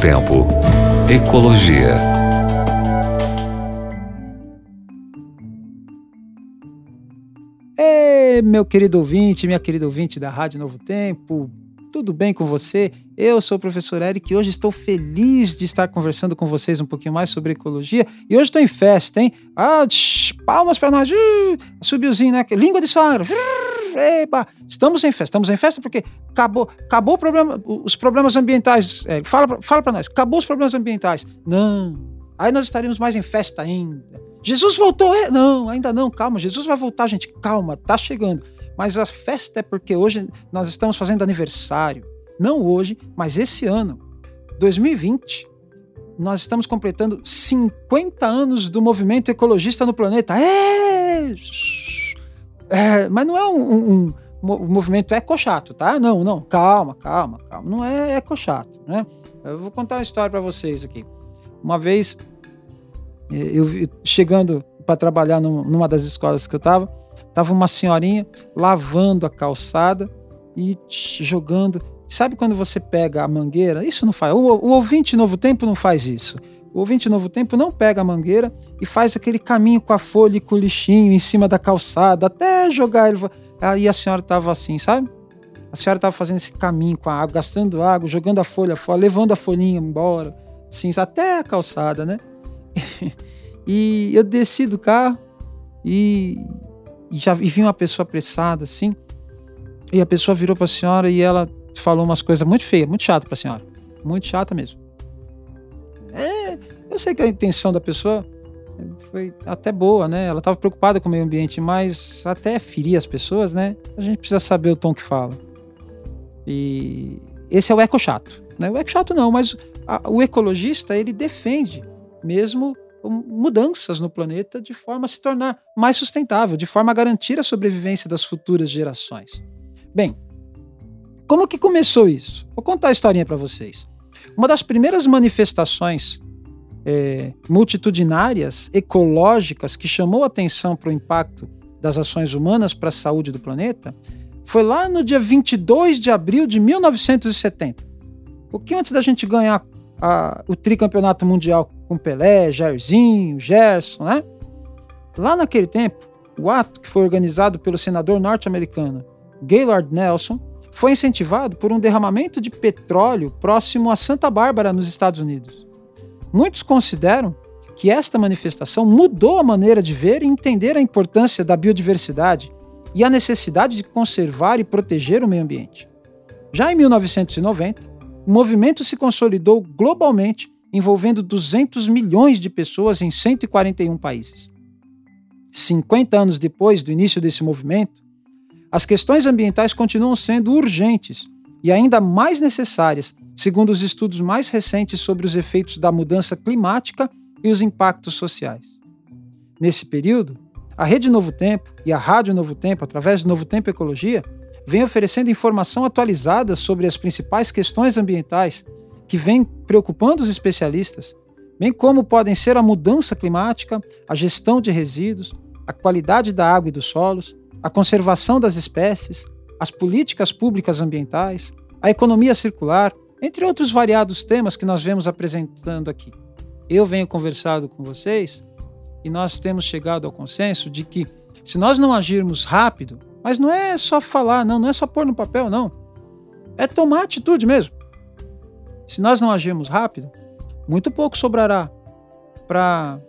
Tempo. Ecologia. Ei, meu querido ouvinte, minha querida ouvinte da Rádio Novo Tempo, tudo bem com você? Eu sou o professor Eric e hoje estou feliz de estar conversando com vocês um pouquinho mais sobre ecologia. E hoje estou em festa, hein? Ah, tsh, palmas para nós. Uh, subiuzinho, né? Língua de sogra. Eba. Estamos em festa. Estamos em festa porque acabou, acabou problema, os problemas ambientais. É, fala fala para nós. Acabou os problemas ambientais. Não. Aí nós estaríamos mais em festa ainda. Jesus voltou? É, não, ainda não. Calma. Jesus vai voltar, gente. Calma. Tá chegando. Mas a festa é porque hoje nós estamos fazendo aniversário. Não hoje, mas esse ano, 2020, nós estamos completando 50 anos do movimento ecologista no planeta. É! É mas não é um, um, um movimento ecochato, tá? Não, não, calma, calma, calma. Não é ecochato, né? Eu vou contar uma história para vocês aqui. Uma vez, eh, eu chegando para trabalhar numa das escolas que eu estava, Tava uma senhorinha lavando a calçada e jogando. Sabe quando você pega a mangueira? Isso não faz. O, o ouvinte Novo Tempo não faz isso. O ouvinte Novo Tempo não pega a mangueira e faz aquele caminho com a folha e com o lixinho em cima da calçada até jogar ele. Aí a senhora estava assim, sabe? A senhora estava fazendo esse caminho com a água, gastando água, jogando a folha fora, levando a folhinha embora, assim, até a calçada, né? e eu desci do carro e e já e vi uma pessoa apressada assim, e a pessoa virou para a senhora e ela falou umas coisas muito feias, muito chata para a senhora, muito chata mesmo. Eu sei que a intenção da pessoa foi até boa, né? Ela estava preocupada com o meio ambiente, mas até ferir as pessoas, né? A gente precisa saber o tom que fala. E esse é o eco chato, né? O eco chato não, mas a, o ecologista ele defende mesmo mudanças no planeta de forma a se tornar mais sustentável, de forma a garantir a sobrevivência das futuras gerações. Bem, como que começou isso? Vou contar a historinha para vocês. Uma das primeiras manifestações é, multitudinárias, ecológicas, que chamou atenção para o impacto das ações humanas para a saúde do planeta foi lá no dia 22 de abril de 1970. Um pouquinho antes da gente ganhar a, o tricampeonato mundial com Pelé, Jairzinho, Gerson, né? Lá naquele tempo, o ato, que foi organizado pelo senador norte-americano Gaylord Nelson, foi incentivado por um derramamento de petróleo próximo a Santa Bárbara, nos Estados Unidos. Muitos consideram que esta manifestação mudou a maneira de ver e entender a importância da biodiversidade e a necessidade de conservar e proteger o meio ambiente. Já em 1990, o movimento se consolidou globalmente, envolvendo 200 milhões de pessoas em 141 países. 50 anos depois do início desse movimento, as questões ambientais continuam sendo urgentes e ainda mais necessárias, segundo os estudos mais recentes sobre os efeitos da mudança climática e os impactos sociais. Nesse período, a Rede Novo Tempo e a Rádio Novo Tempo, através do Novo Tempo Ecologia, vem oferecendo informação atualizada sobre as principais questões ambientais que vêm preocupando os especialistas, bem como podem ser a mudança climática, a gestão de resíduos, a qualidade da água e dos solos, a conservação das espécies, as políticas públicas ambientais, a economia circular, entre outros variados temas que nós vemos apresentando aqui. Eu venho conversado com vocês e nós temos chegado ao consenso de que, se nós não agirmos rápido, mas não é só falar, não, não é só pôr no papel, não. É tomar atitude mesmo. Se nós não agirmos rápido, muito pouco sobrará para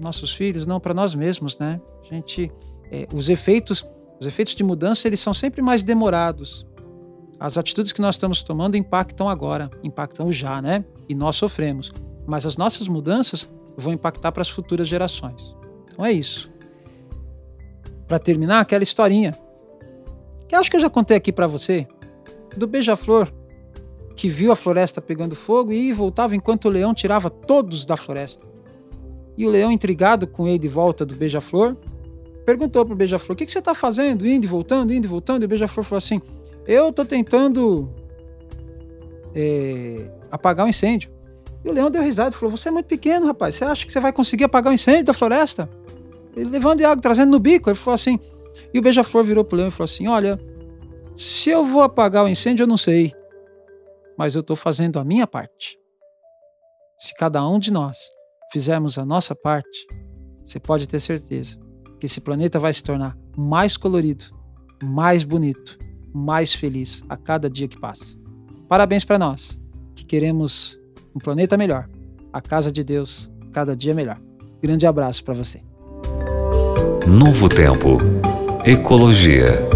nossos filhos, não para nós mesmos, né? A gente, é, os efeitos, os efeitos de mudança, eles são sempre mais demorados. As atitudes que nós estamos tomando impactam agora, impactam já, né? E nós sofremos. Mas as nossas mudanças vão impactar para as futuras gerações. Então é isso para terminar, aquela historinha que acho que eu já contei aqui para você, do beija-flor que viu a floresta pegando fogo e voltava enquanto o leão tirava todos da floresta. E o leão, intrigado com ele de volta do beija-flor, perguntou para o beija-flor: O que, que você está fazendo? Indo e voltando, indo e voltando. E o beija-flor falou assim: Eu estou tentando é, apagar o um incêndio. E o leão deu risada e falou: Você é muito pequeno, rapaz. Você acha que você vai conseguir apagar o um incêndio da floresta? ele levando água, trazendo no bico. Ele falou assim. E o beija-flor virou pro leão e falou assim: Olha, se eu vou apagar o incêndio, eu não sei. Mas eu estou fazendo a minha parte. se cada um de nós fizermos a nossa parte, você pode ter certeza que esse planeta vai se tornar mais colorido, mais bonito, mais feliz a cada dia que passa. Parabéns para nós, que queremos um planeta melhor, a casa de Deus cada dia melhor. Grande abraço para você. Novo Tempo. Ecologia.